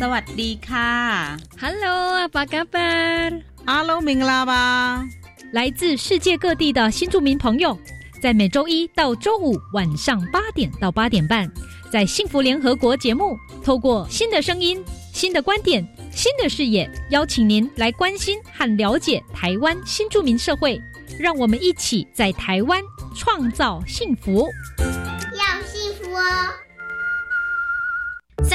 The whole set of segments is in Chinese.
สวัสดีค่ะ，Hello，阿巴嘎巴，阿罗明拉吧，来自世界各地的新住民朋友，在每周一到周五晚上八点到八点半，在幸福联合国节目，透过新的声音、新的观点、新的视野，邀请您来关心和了解台湾新住民社会，让我们一起在台湾创造幸福。要幸福哦！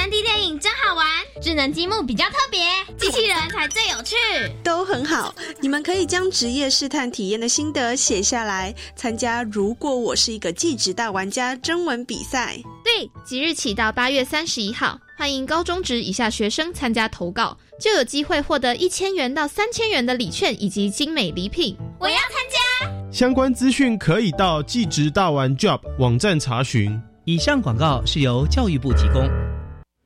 三 D 电影真好玩，智能积木比较特别，机器人才最有趣。都很好，你们可以将职业试探体验的心得写下来，参加“如果我是一个技职大玩家”征文比赛。对，即日起到八月三十一号，欢迎高中职以下学生参加投稿，就有机会获得一千元到三千元的礼券以及精美礼品。我要参加。相关资讯可以到技职大玩 Job 网站查询。以上广告是由教育部提供。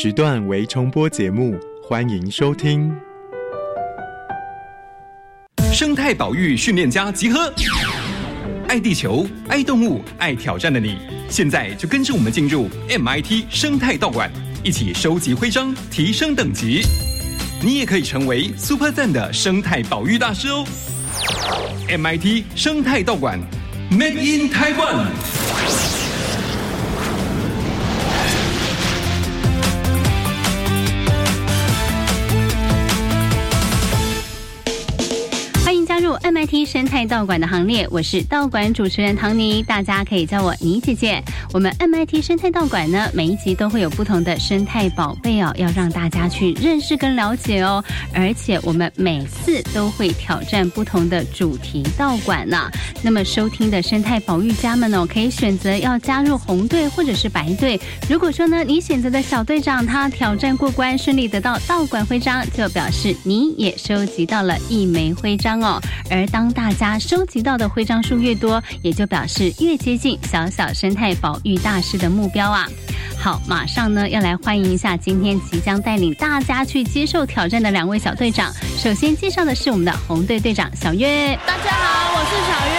时段为重播节目，欢迎收听。生态保育训练家集合，爱地球、爱动物、爱挑战的你，现在就跟着我们进入 MIT 生态道馆，一起收集徽章，提升等级。你也可以成为 Super 赞的生态保育大师哦！MIT 生态道馆，Made in Taiwan。MIT 生态道馆的行列，我是道馆主持人唐尼，大家可以叫我妮姐姐。我们 MIT 生态道馆呢，每一集都会有不同的生态宝贝哦，要让大家去认识跟了解哦。而且我们每次都会挑战不同的主题道馆呢、那么收听的生态保育家们哦，可以选择要加入红队或者是白队。如果说呢，你选择的小队长他挑战过关，顺利得到道馆徽章，就表示你也收集到了一枚徽章哦。而当大家收集到的徽章数越多，也就表示越接近小小生态保育大师的目标啊。好，马上呢要来欢迎一下今天即将带领大家去接受挑战的两位小队长。首先介绍的是我们的红队队长小月，大家好，我是小月。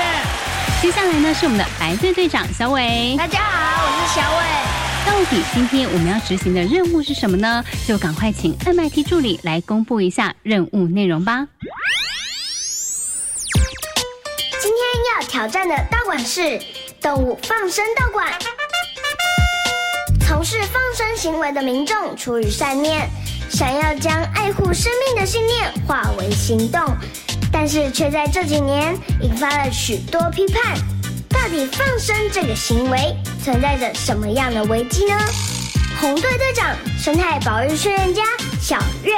接下来呢是我们的白队队长小伟，大家好，我是小伟。到底今天我们要执行的任务是什么呢？就赶快请 MIT 助理来公布一下任务内容吧。挑战的道馆是动物放生道馆。从事放生行为的民众出于善念，想要将爱护生命的信念化为行动，但是却在这几年引发了许多批判。到底放生这个行为存在着什么样的危机呢？红队队长生态保育训练家小月，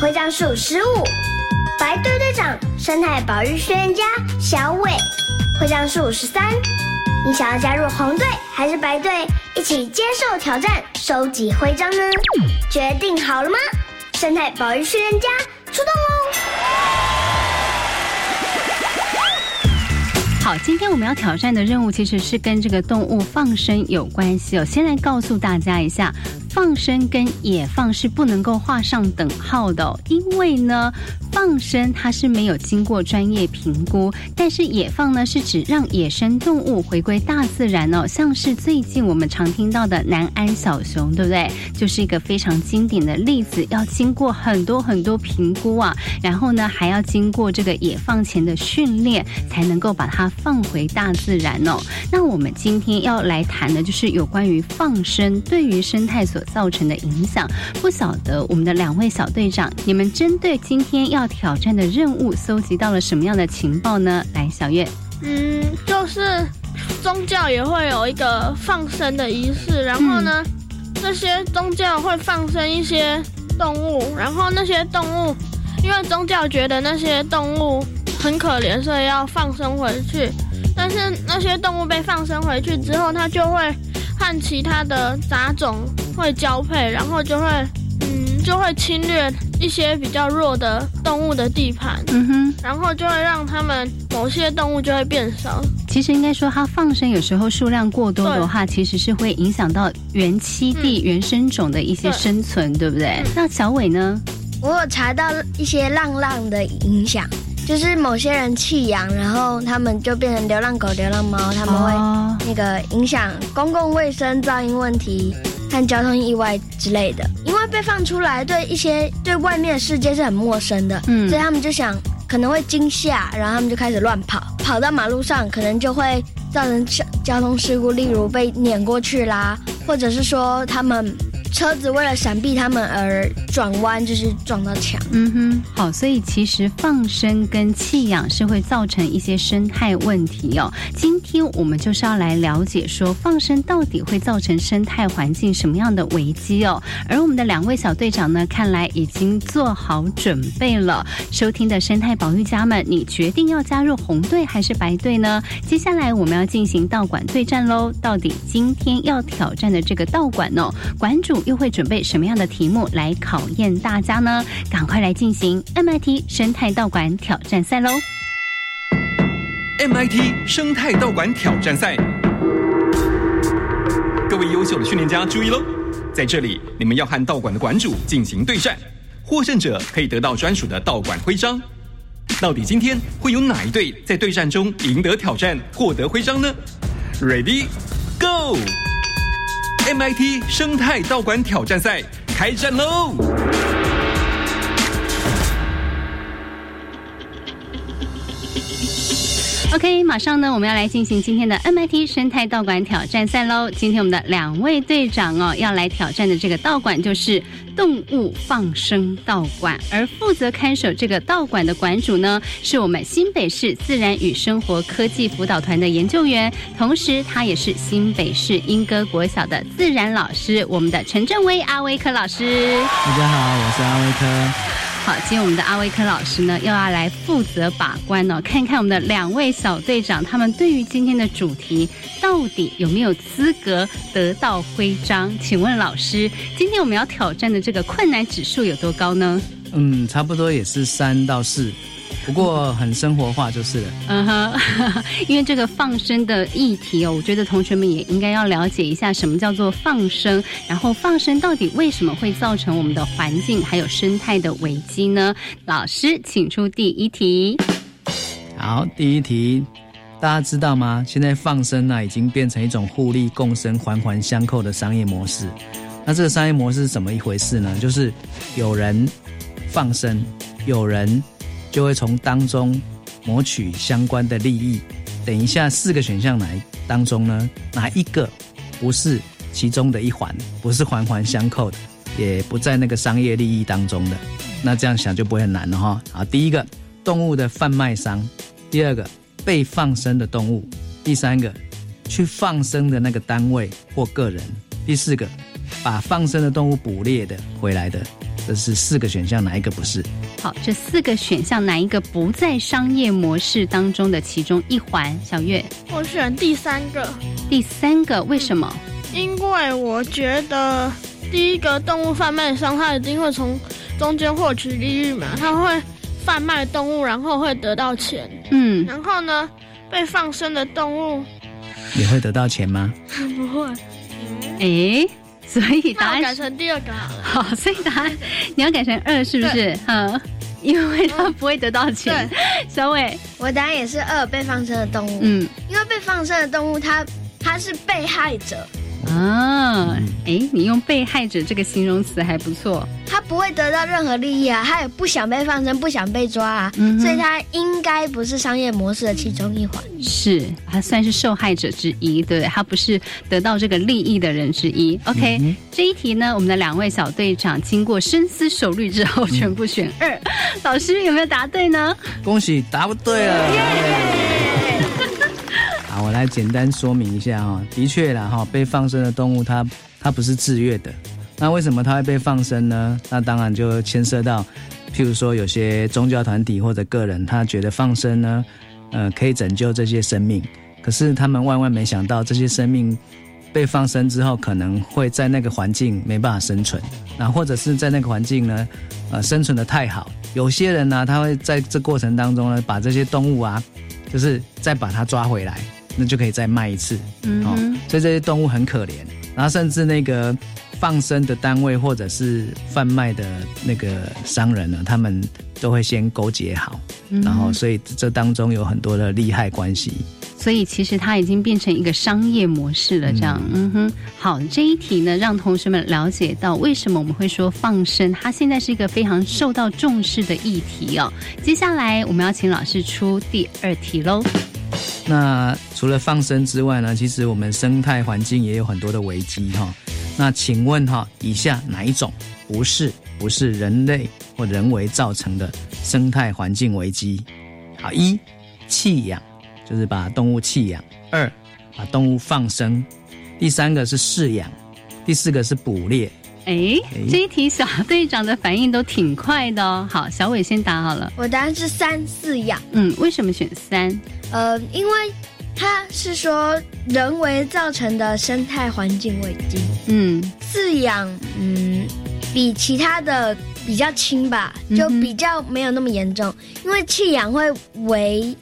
徽章数十五；白队队长生态保育训练家小伟，徽章数十三。你想要加入红队还是白队，一起接受挑战，收集徽章呢？决定好了吗？生态保育训练家出动喽！好，今天我们要挑战的任务其实是跟这个动物放生有关系哦。先来告诉大家一下，放生跟野放是不能够画上等号的、因为呢，放生它是没有经过专业评估，但是野放呢是指让野生动物回归大自然哦，像是最近我们常听到的南安小熊，对不对？就是一个非常经典的例子，要经过很多很多评估啊，然后呢还要经过这个野放前的训练，才能够把它放回大自然哦。那我们今天要来谈的就是有关于放生对于生态所造成的影响。不晓得我们的两位小队长，你们针对今天要挑战的任务，搜集到了什么样的情报呢？来，小月。嗯，就是宗教也会有一个放生的仪式，然后呢，这些宗教会放生一些动物，然后那些动物，因为宗教觉得那些动物很可怜，所以要放生回去。但是那些动物被放生回去之后，它就会和其他的杂种会交配，然后就会嗯。就会侵略一些比较弱的动物的地盘，嗯哼，然后就会让他们某些动物就会变少。其实应该说，它放生有时候数量过多的话，其实是会影响到原栖地原生种的一些生存，对不对？那小伟呢？我有查到一些浪浪的影响，就是某些人弃养，然后他们就变成流浪狗、流浪猫，他们会那个影响公共卫生、噪音问题。和交通意外之类的，因为被放出来，对一些对外面的世界是很陌生的，嗯，所以他们就想可能会惊吓，然后他们就开始乱跑，跑到马路上，可能就会造成交交通事故，例如被碾过去啦，或者是说他们。车子为了闪避他们而转弯，就是撞到墙。嗯哼，好，所以其实放生跟弃养是会造成一些生态问题哦。今天我们就是要来了解说放生到底会造成生态环境什么样的危机哦。而我们的两位小队长呢，看来已经做好准备了。收听的生态保育家们，你决定要加入红队还是白队呢？接下来我们要进行道馆对战喽。到底今天要挑战的这个道馆哦，馆主。又会准备什么样的题目来考验大家呢？赶快来进行 MIT 生态道馆挑战赛喽！MIT 生态道馆挑战赛，各位优秀的训练家注意喽！在这里，你们要和道馆的馆主进行对战，获胜者可以得到专属的道馆徽章。到底今天会有哪一队在对战中赢得挑战，获得徽章呢？Ready, Go！MIT 生态道馆挑战赛开战喽！！OK，马上呢，我们要来进行今天的 MIT 生态道馆挑战赛喽。今天我们的两位队长哦，要来挑战的这个道馆就是动物放生道馆，而负责看守这个道馆的馆主呢，是我们新北市自然与生活科技辅导团的研究员，同时他也是新北市莺歌国小的自然老师，我们的陈正威阿威科老师。大家好，我是阿威科。好，今天我们的阿威克老师呢，又要来负责把关哦，看一看我们的两位小队长，他们对于今天的主题到底有没有资格得到徽章？请问老师，今天我们要挑战的这个困难指数有多高呢？嗯，差不多也是三到四。不过很生活化就是了。嗯哼，因为这个放生的议题哦，我觉得同学们也应该要了解一下什么叫做放生，然后放生到底为什么会造成我们的环境还有生态的危机呢？老师，请出第一题。好，第一题，大家知道吗？现在放生呢已经变成一种互利共生、环环相扣的商业模式。那这个商业模式是怎么一回事呢？就是有人放生，有人。就会从当中谋取相关的利益。等一下，四个选项来当中呢？哪一个不是其中的一环？不是环环相扣的，也不在那个商业利益当中的。那这样想就不会很难了哈。好，第一个动物的贩卖商，第二个被放生的动物，第三个去放生的那个单位或个人，第四个把放生的动物捕猎的回来的。这是四个选项，哪一个不是？好，这四个选项哪一个不在商业模式当中的其中一环？小月，我选第三个。第三个为什么？因为我觉得第一个动物贩卖商，他一定会从中间获取利益嘛，他会贩卖动物，然后会得到钱。嗯，然后呢，被放生的动物也会得到钱吗？不会。诶。所以答案改成第二个好了。好，所以答案你要改成二，是不是？嗯，因为他不会得到钱。小伟，我答案也是二，被放生的动物。嗯，因为被放生的动物，它它是被害者，啊，哎，你用被害者这个形容词还不错。他不会得到任何利益啊，他也不想被放生，不想被抓啊，所以他应该不是商业模式的其中一环。是，他算是受害者之一，对他不是得到这个利益的人之一。OK，这一题呢，我们的两位小队长经过深思熟虑之后，全部选二。老师有没有答对呢？恭喜答不对了。我来简单说明一下哈，的确啦哈，被放生的动物它它不是自愿的。那为什么它会被放生呢？那当然就牵涉到，譬如说有些宗教团体或者个人，他觉得放生呢，呃，可以拯救这些生命。可是他们万万没想到，这些生命被放生之后，可能会在那个环境没办法生存，那或者是在那个环境呢，呃，生存的太好。有些人呢，他会在这过程当中呢，把这些动物啊，就是再把它抓回来，那就可以再卖一次。嗯哦，所以这些动物很可怜。然后甚至那个。放生的单位或者是贩卖的那个商人呢，他们都会先勾结好，然后所以这当中有很多的利害关系。所以其实它已经变成一个商业模式了，这样。嗯哼，好，这一题呢，让同学们了解到为什么我们会说放生，它现在是一个非常受到重视的议题哦。接下来我们要请老师出第二题喽。那除了放生之外呢，其实我们生态环境也有很多的危机哈。那请问哈，以下哪一种不是不是人类或人为造成的生态环境危机？好，一弃养，就是把动物弃养；二把动物放生；第三个是饲养；第四个是捕猎。哎，这一题小队长的反应都挺快的哦。好，小伟先答好了。我答案是三饲养。嗯，为什么选三？呃，因为。它是说人为造成的生态环境危机。嗯，饲养，嗯，比其他的比较轻吧，就比较没有那么严重。因为弃养会危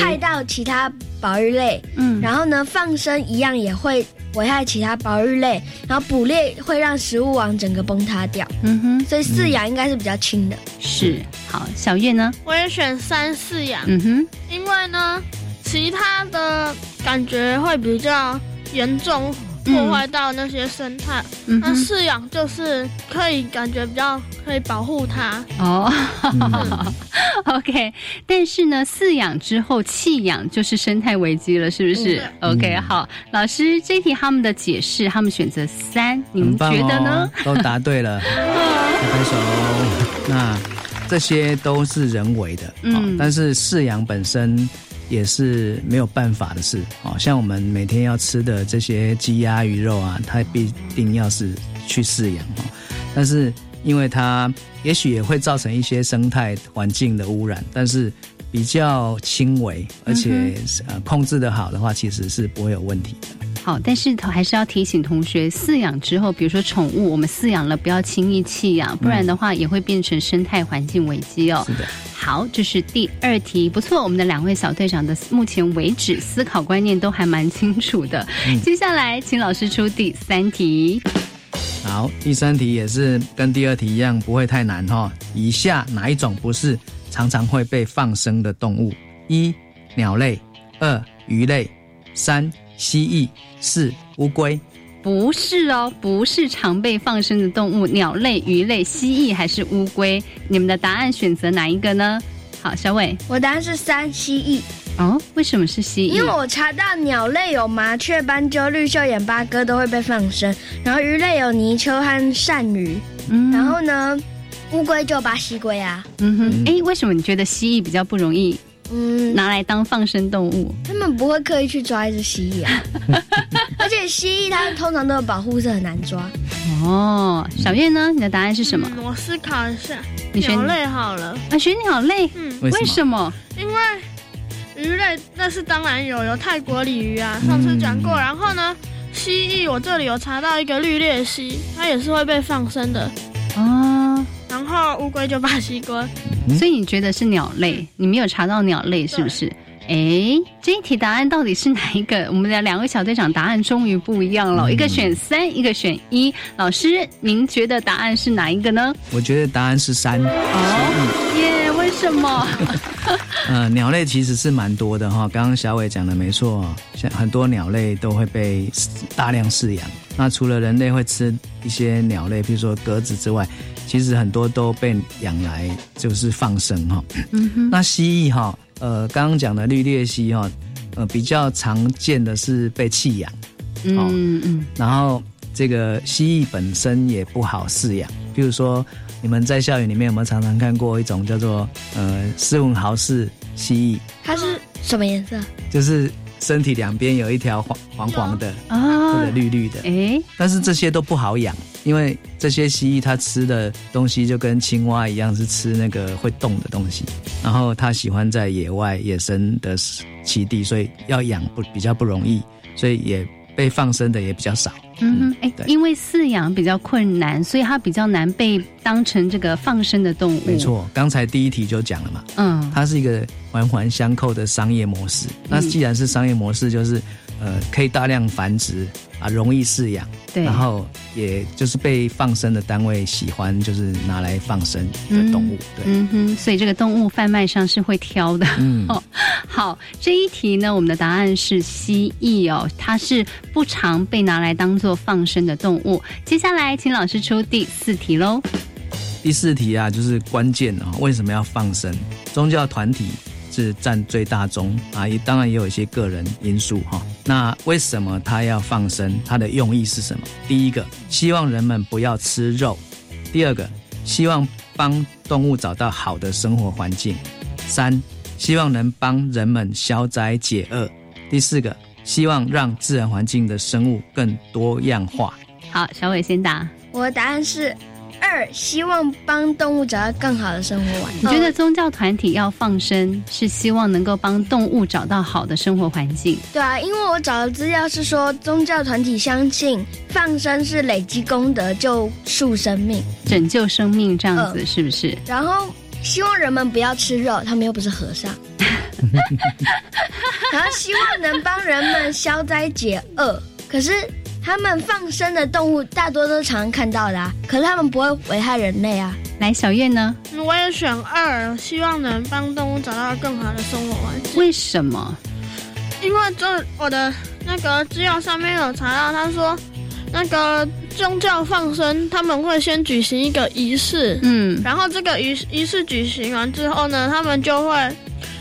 害到其他保育类，嗯，然后呢，放生一样也会危害其他保育类，然后捕猎会让食物网整个崩塌掉。嗯哼，所以饲养应该是比较轻的。是，好，小月呢？我也选三饲养。嗯哼，因为呢。其他的感觉会比较严重，破坏到那些生态。那饲养就是可以感觉比较可以保护它。哦，OK。但是呢，饲养之后弃养就是生态危机了，是不是？OK，好，老师这题他们的解释，他们选择三，你们觉得呢？都答对了，拍手。那这些都是人为的，嗯，但是饲养本身。也是没有办法的事，哦，像我们每天要吃的这些鸡鸭鱼肉啊，它必定要是去饲养哦。但是因为它也许也会造成一些生态环境的污染，但是比较轻微，而且呃控制的好的话，其实是不会有问题的。好，但是还是要提醒同学，饲养之后，比如说宠物，我们饲养了，不要轻易弃养，不然的话也会变成生态环境危机哦。是的。好，这是第二题，不错，我们的两位小队长的目前为止思考观念都还蛮清楚的。接下来，请老师出第三题。好，第三题也是跟第二题一样，不会太难哈。以下哪一种不是常常会被放生的动物？一、鸟类；二、鱼类；三。蜥蜴是乌龟，不是哦，不是常被放生的动物，鸟类、鱼类、蜥蜴还是乌龟？你们的答案选择哪一个呢？好，小伟，我答案是三蜥蜴。哦，为什么是蜥蜴？因为我查到鸟类有麻雀、斑鸠、绿袖眼八哥都会被放生，然后鱼类有泥鳅和鳝鱼，嗯然后呢，乌龟就巴西龟啊。嗯哼，哎，为什么你觉得蜥蜴比较不容易？嗯，拿来当放生动物，他们不会刻意去抓一只蜥蜴啊。而且蜥蜴它通常都有保护色，很难抓。哦，小月呢？你的答案是什么？我思考一下，鸟类好了。啊，选鸟类。嗯，为什么？因为鱼类那是当然有，有泰国鲤鱼啊，上次讲过。然后呢，蜥蜴我这里有查到一个绿鬣蜥，它也是会被放生的。哦。然后乌龟就巴西瓜。所以你觉得是鸟类？你没有查到鸟类是不是？哎，这一题答案到底是哪一个？我们的两位小队长答案终于不一样了，一个选三，一个选一。老师，您觉得答案是哪一个呢？我觉得答案是三。哦，耶，为什么？呃，鸟类其实是蛮多的哈。刚刚小伟讲的没错，像很多鸟类都会被大量饲养。那除了人类会吃一些鸟类，比如说鸽子之外，其实很多都被养来就是放生哈。嗯哼。那蜥蜴哈，呃，刚刚讲的绿鬣蜥哈，呃，比较常见的是被弃养。嗯嗯。然后这个蜥蜴本身也不好饲养，比如说。你们在校园里面有没有常常看过一种叫做呃斯文豪氏蜥蜴？它是什么颜色？就是身体两边有一条黄黄黄的啊，或者绿绿的。哎，但是这些都不好养，因为这些蜥蜴它吃的东西就跟青蛙一样，是吃那个会动的东西。然后它喜欢在野外野生的栖地，所以要养不比较不容易，所以也被放生的也比较少。嗯哼，哎，因为饲养比较困难，所以它比较难被当成这个放生的动物。没错，刚才第一题就讲了嘛，嗯，它是一个环环相扣的商业模式。那既然是商业模式，就是呃，可以大量繁殖啊，容易饲养，对，然后也就是被放生的单位喜欢，就是拿来放生的动物。对，嗯哼，所以这个动物贩卖商是会挑的。嗯，好，这一题呢，我们的答案是蜥蜴哦，它是不常被拿来当做。放生的动物，接下来请老师出第四题喽。第四题啊，就是关键啊，为什么要放生？宗教团体是占最大宗啊，也当然也有一些个人因素哈。那为什么他要放生？他的用意是什么？第一个，希望人们不要吃肉；第二个，希望帮动物找到好的生活环境；三，希望能帮人们消灾解厄；第四个。希望让自然环境的生物更多样化。好，小伟先答。我的答案是二，希望帮动物找到更好的生活环境。你觉得宗教团体要放生，是希望能够帮动物找到好的生活环境？对啊，因为我找的资料是说，宗教团体相信放生是累积功德、救赎生命、拯救生命这样子，是不是？然后希望人们不要吃肉，他们又不是和尚。然后希望能帮人们消灾解厄，可是他们放生的动物大多都常看到的啊，可是他们不会危害人类啊。来，小燕呢？我也选二，希望能帮动物找到更好的生活环境。为什么？因为这我的那个资料上面有查到，他说那个宗教放生他们会先举行一个仪式，嗯，然后这个仪仪式举行完之后呢，他们就会。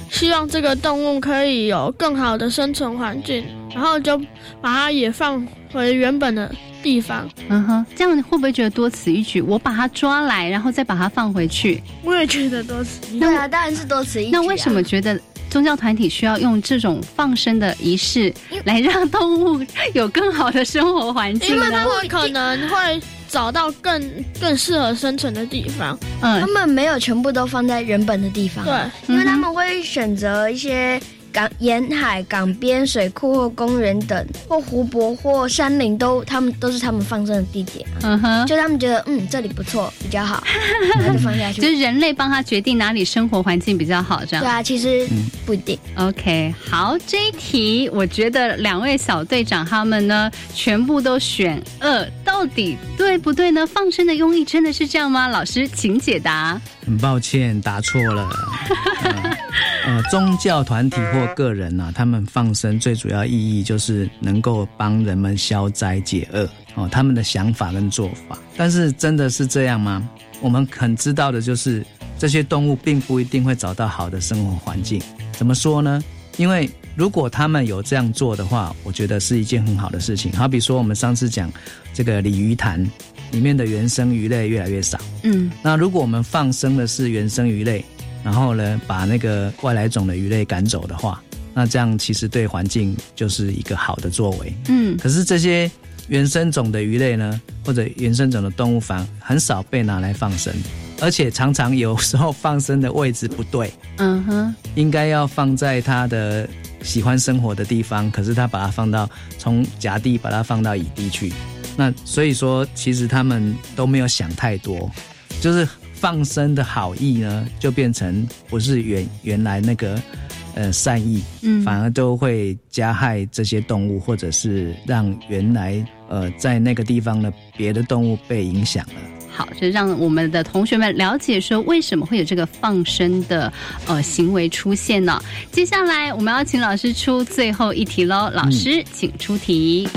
希望这个动物可以有更好的生存环境，然后就把它也放回原本的地方。嗯哼，这样你会不会觉得多此一举？我把它抓来，然后再把它放回去？我也觉得多此一举。对啊，当然是多此一举。那为什么觉得宗教团体需要用这种放生的仪式来让动物有更好的生活环境呢？因为他们可能会。找到更更适合生存的地方。嗯，他们没有全部都放在原本的地方。对，因为他们会选择一些。港沿海、港边、水库或公园等，或湖泊或山林，都他们都是他们放生的地点。嗯哼，就他们觉得嗯这里不错，比较好，就放下去。就是人类帮他决定哪里生活环境比较好，这样。对啊，其实不一定。OK，好，这一题我觉得两位小队长他们呢全部都选二，到底对不对呢？放生的用意真的是这样吗？老师，请解答。很抱歉，答错了。呃，宗教团体或个人呐，他们放生最主要意义就是能够帮人们消灾解厄哦。他们的想法跟做法，但是真的是这样吗？我们很知道的就是，这些动物并不一定会找到好的生活环境。怎么说呢？因为如果他们有这样做的话，我觉得是一件很好的事情。好比说，我们上次讲这个鲤鱼潭里面的原生鱼类越来越少，嗯，那如果我们放生的是原生鱼类。然后呢，把那个外来种的鱼类赶走的话，那这样其实对环境就是一个好的作为。嗯，可是这些原生种的鱼类呢，或者原生种的动物反很少被拿来放生，而且常常有时候放生的位置不对。嗯哼，应该要放在它的喜欢生活的地方，可是他把它放到从甲地把它放到乙地去，那所以说其实他们都没有想太多，就是。放生的好意呢，就变成不是原原来那个呃善意，嗯反而都会加害这些动物，或者是让原来呃在那个地方的别的动物被影响了。好，就让我们的同学们了解说为什么会有这个放生的呃行为出现呢？接下来我们要请老师出最后一题喽，老师、请出题。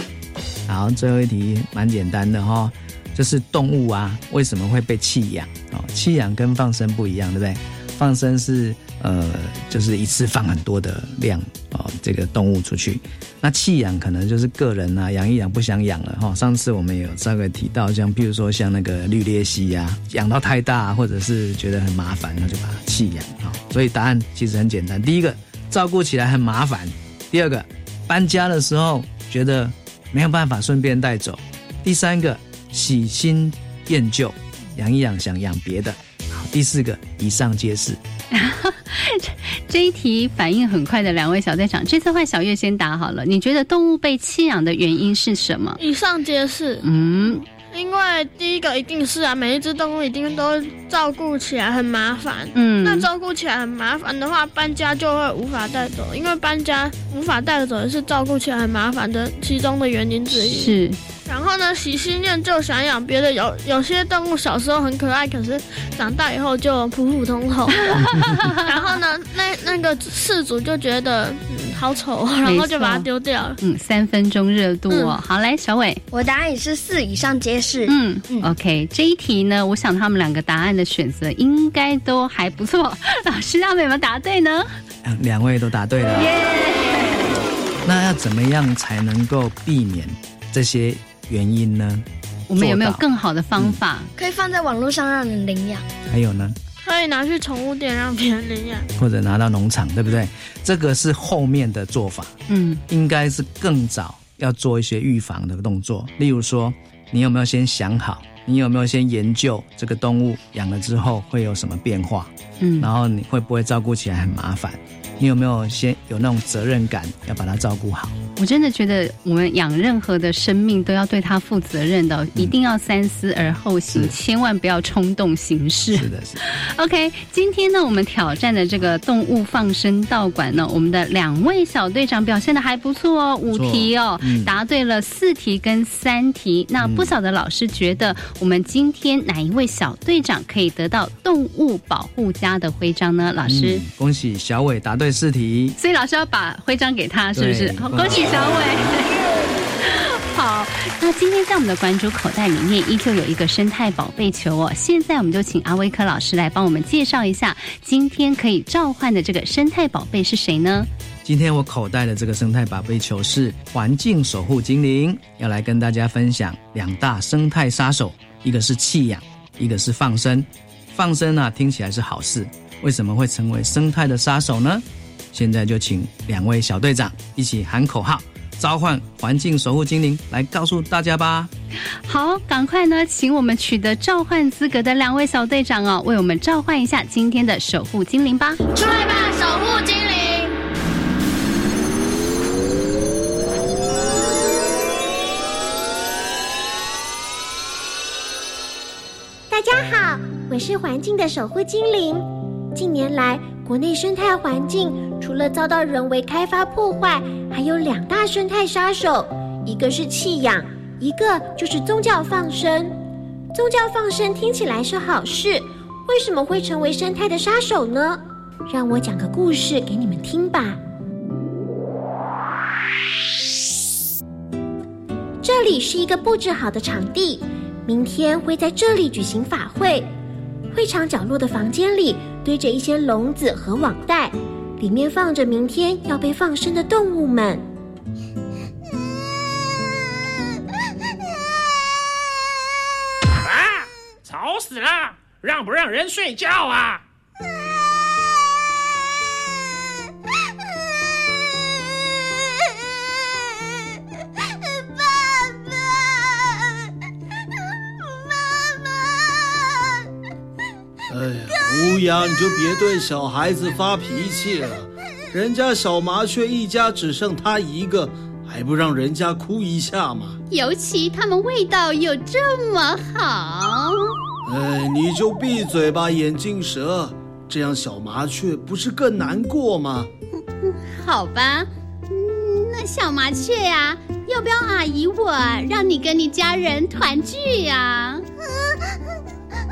好，最后一题蛮简单的哈、就是动物啊为什么会被弃养？哦，弃养跟放生不一样，对不对？放生是呃，就是一次放很多的量哦，这个动物出去。那弃养可能就是个人啊，养一养不想养了哈、上次我们有稍微提到，像譬如说像那个绿鬣蜥呀、养到太大，或者是觉得很麻烦，那就把它弃养啊、所以答案其实很简单，第一个照顾起来很麻烦，第二个搬家的时候觉得没有办法顺便带走，第三个喜新厌旧，养一养想养别的，好，第四个以上皆是。这一题反应很快的两位小队长，这次换小月先答好了。你觉得动物被弃养的原因是什么？以上皆是。嗯，因为第一个一定是啊，每一只动物一定都照顾起来很麻烦。嗯那照顾起来很麻烦的话，搬家就会无法带走，因为搬家无法带走也是照顾起来很麻烦的其中的原因之一。是。然后呢，喜新厌旧，想养别的。有有些动物小时候很可爱，可是长大以后就普普通通。然后呢，那那个事主就觉得嗯好丑，然后就把它丢掉了。嗯，三分钟热度哦。好，嘞，小伟，我答案也是四以上皆是。嗯 o k 这一题呢，我想他们两个答案的选择应该都还不错。老师，他们有没有答对呢？两两位都答对了。那要怎么样才能够避免这些原因呢？我们有没有更好的方法？可以放在网络上让人领养。还有呢？可以拿去宠物店让别人领养。或者拿到农场，对不对？这个是后面的做法，嗯，应该是更早要做一些预防的动作。例如说，你有没有先想好？你有没有先研究这个动物养了之后会有什么变化？嗯然后你会不会照顾起来很麻烦？你有没有先有那种责任感，要把它照顾好？我真的觉得我们养任何的生命都要对它负责任的哦、一定要三思而后行，千万不要冲动行事。是的，是的。OK，今天呢，我们挑战的这个动物放生道馆呢，我们的两位小队长表现的还不错哦，五题哦，嗯答对了四题跟三题。那不晓得老师觉得我们今天哪一位小队长可以得到动物保护家的徽章呢？老师。嗯恭喜小伟答对四题。所以老师要把徽章给他，是不是？好，恭喜小伟。好，那今天在我们的关注口袋里面依旧有一个生态宝贝球哦。现在我们就请阿威科老师来帮我们介绍一下，今天可以召唤的这个生态宝贝是谁呢？今天我口袋的这个生态宝贝球是环境守护精灵，要来跟大家分享两大生态杀手，一个是弃养，一个是放生。放生啊，听起来是好事，为什么会成为生态的杀手呢？现在就请两位小队长一起喊口号，召唤环境守护精灵来告诉大家吧。好，赶快呢，请我们取得召唤资格的两位小队长哦，为我们召唤一下今天的守护精灵吧。出来吧，守护精灵！大家好，我是环境的守护精灵。近年来，国内生态环境除了遭到人为开发破坏，还有两大生态杀手，一个是弃养，一个就是宗教放生。宗教放生听起来是好事，为什么会成为生态的杀手呢？让我讲个故事给你们听吧。这里是一个布置好的场地，明天会在这里举行法会。会场角落的房间里堆着一些笼子和网袋，里面放着明天要被放生的动物们。啊！吵死了！让不让人睡觉啊？乌鸦，你就别对小孩子发脾气了。人家小麻雀一家只剩他一个，还不让人家哭一下吗？尤其他们味道又这么好。哎，你就闭嘴吧，眼镜蛇！这样小麻雀不是更难过吗？好吧。那小麻雀呀，要不要阿姨我让你跟你家人团聚呀？啊啊，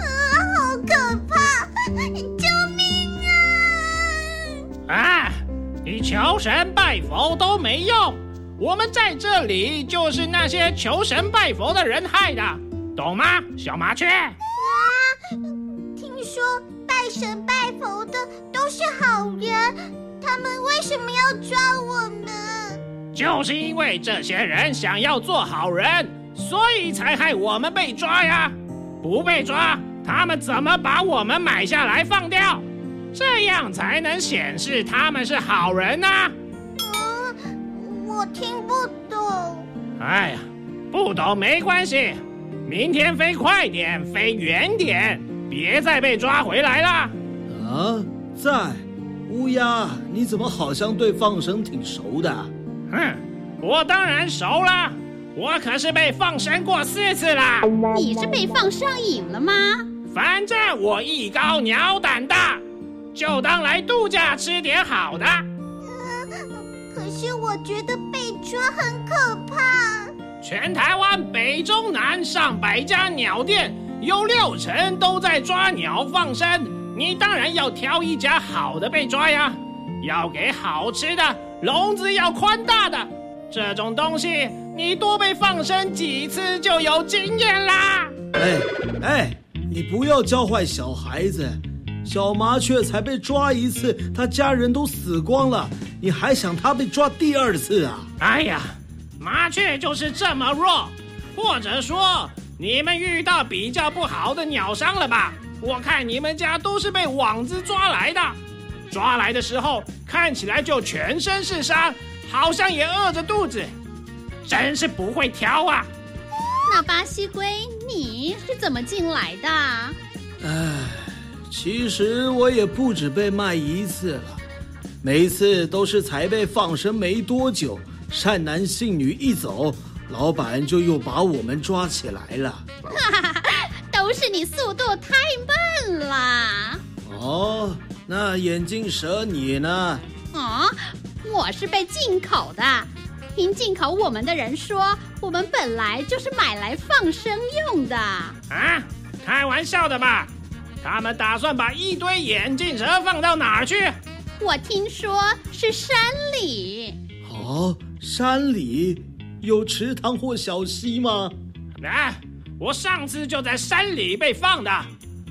好可求神拜佛都没用，我们在这里就是那些求神拜佛的人害的，懂吗，小麻雀？啊，听说拜神拜佛的都是好人，他们为什么要抓我们？就是因为这些人想要做好人，所以才害我们被抓呀！不被抓，他们怎么把我们买下来放掉？这样才能显示他们是好人呐？嗯，我听不懂。哎呀，不懂没关系，明天飞快点，飞远点，别再被抓回来了。啊，在乌鸦，你怎么好像对放生挺熟的？哼，我当然熟啦，我可是被放生过四次啦。你是被放上瘾了吗？反正我艺高鸟胆大，就当来度假吃点好的。可是我觉得被抓很可怕。全台湾北中南上百家鸟店，有六成都在抓鸟放生，你当然要挑一家好的被抓呀，要给好吃的。笼子要宽大的，这种东西你多被放生几次就有经验啦。哎哎，你不要教坏小孩子。小麻雀才被抓一次，他家人都死光了，你还想他被抓第二次啊？哎呀，麻雀就是这么弱，或者说你们遇到比较不好的鸟伤了吧？我看你们家都是被网子抓来的。抓来的时候看起来就全身是伤，好像也饿着肚子，真是不会挑啊！那巴西龟你是怎么进来的？唉，其实我也不止被卖一次了，每次都是才被放生没多久，善男信女一走，老板就又把我们抓起来了。哈哈，都是你速度太慢了！哦。那眼镜蛇你呢？啊，我是被进口的。听进口我们的人说，我们本来就是买来放生用的。啊，开玩笑的吧？他们打算把一堆眼镜蛇放到哪儿去？我听说是山里。哦，山里有池塘或小溪吗？啊，我上次就在山里被放的，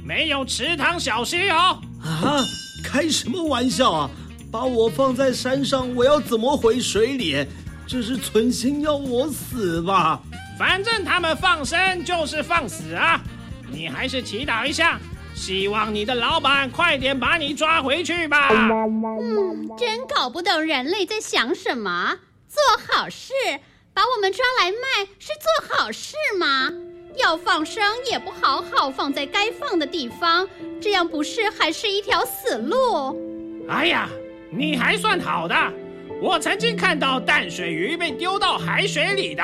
没有池塘小溪哦。啊！开什么玩笑啊！把我放在山上，我要怎么回水里？这是存心要我死吧？反正他们放生就是放死啊！你还是祈祷一下，希望你的老板快点把你抓回去吧。嗯，真搞不懂人类在想什么。做好事，把我们抓来卖是做好事吗？要放生也不好好放在该放的地方，这样不是还是一条死路？哎呀，你还算好的，我曾经看到淡水鱼被丢到海水里的，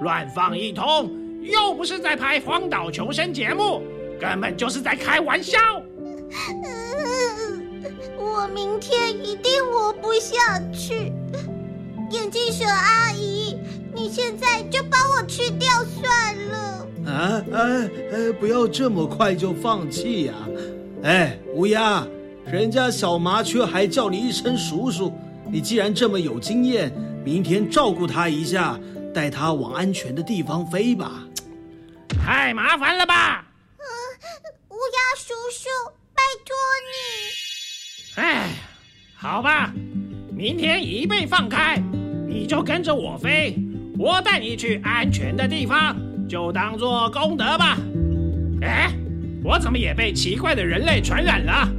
乱放一通，又不是在拍荒岛求生节目，根本就是在开玩笑。我明天一定活不下去，眼镜蛇阿姨，你现在就把我吃掉算了。啊哎哎！不要这么快就放弃呀！哎，乌鸦，人家小麻雀还叫你一声叔叔。你既然这么有经验，明天照顾它一下，带它往安全的地方飞吧。太麻烦了吧？嗯，乌鸦叔叔，拜托你。哎，好吧，明天一被放开，你就跟着我飞，我带你去安全的地方。就当做功德吧。哎，我怎么也被奇怪的人类传染了？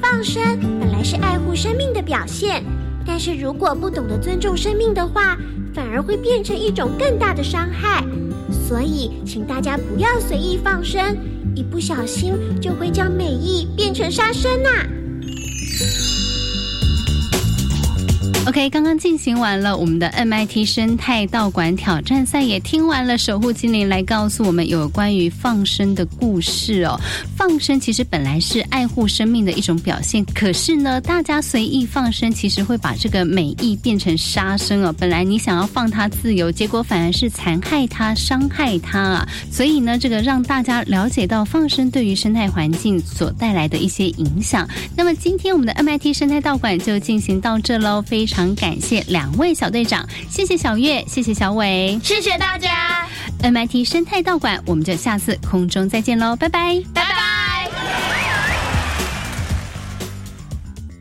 放生本来是爱护生命的表现，但是如果不懂得尊重生命的话，反而会变成一种更大的伤害。所以，请大家不要随意放生，一不小心就会将美意变成杀生呐。OK，刚刚进行完了我们的 MIT 生态道馆挑战赛，也听完了守护精灵来告诉我们有关于放生的故事哦。放生其实本来是爱护生命的一种表现，可是呢，大家随意放生，其实会把这个美意变成杀生哦。本来你想要放它自由，结果反而是残害它、伤害它啊。所以呢，这个让大家了解到放生对于生态环境所带来的一些影响。那么今天我们的 MIT 生态道馆就进行到这喽，非常感谢两位小队长，谢谢小月，谢谢小伟，谢谢大家。MIT 生态道馆，我们就下次空中再见喽，拜拜，拜拜。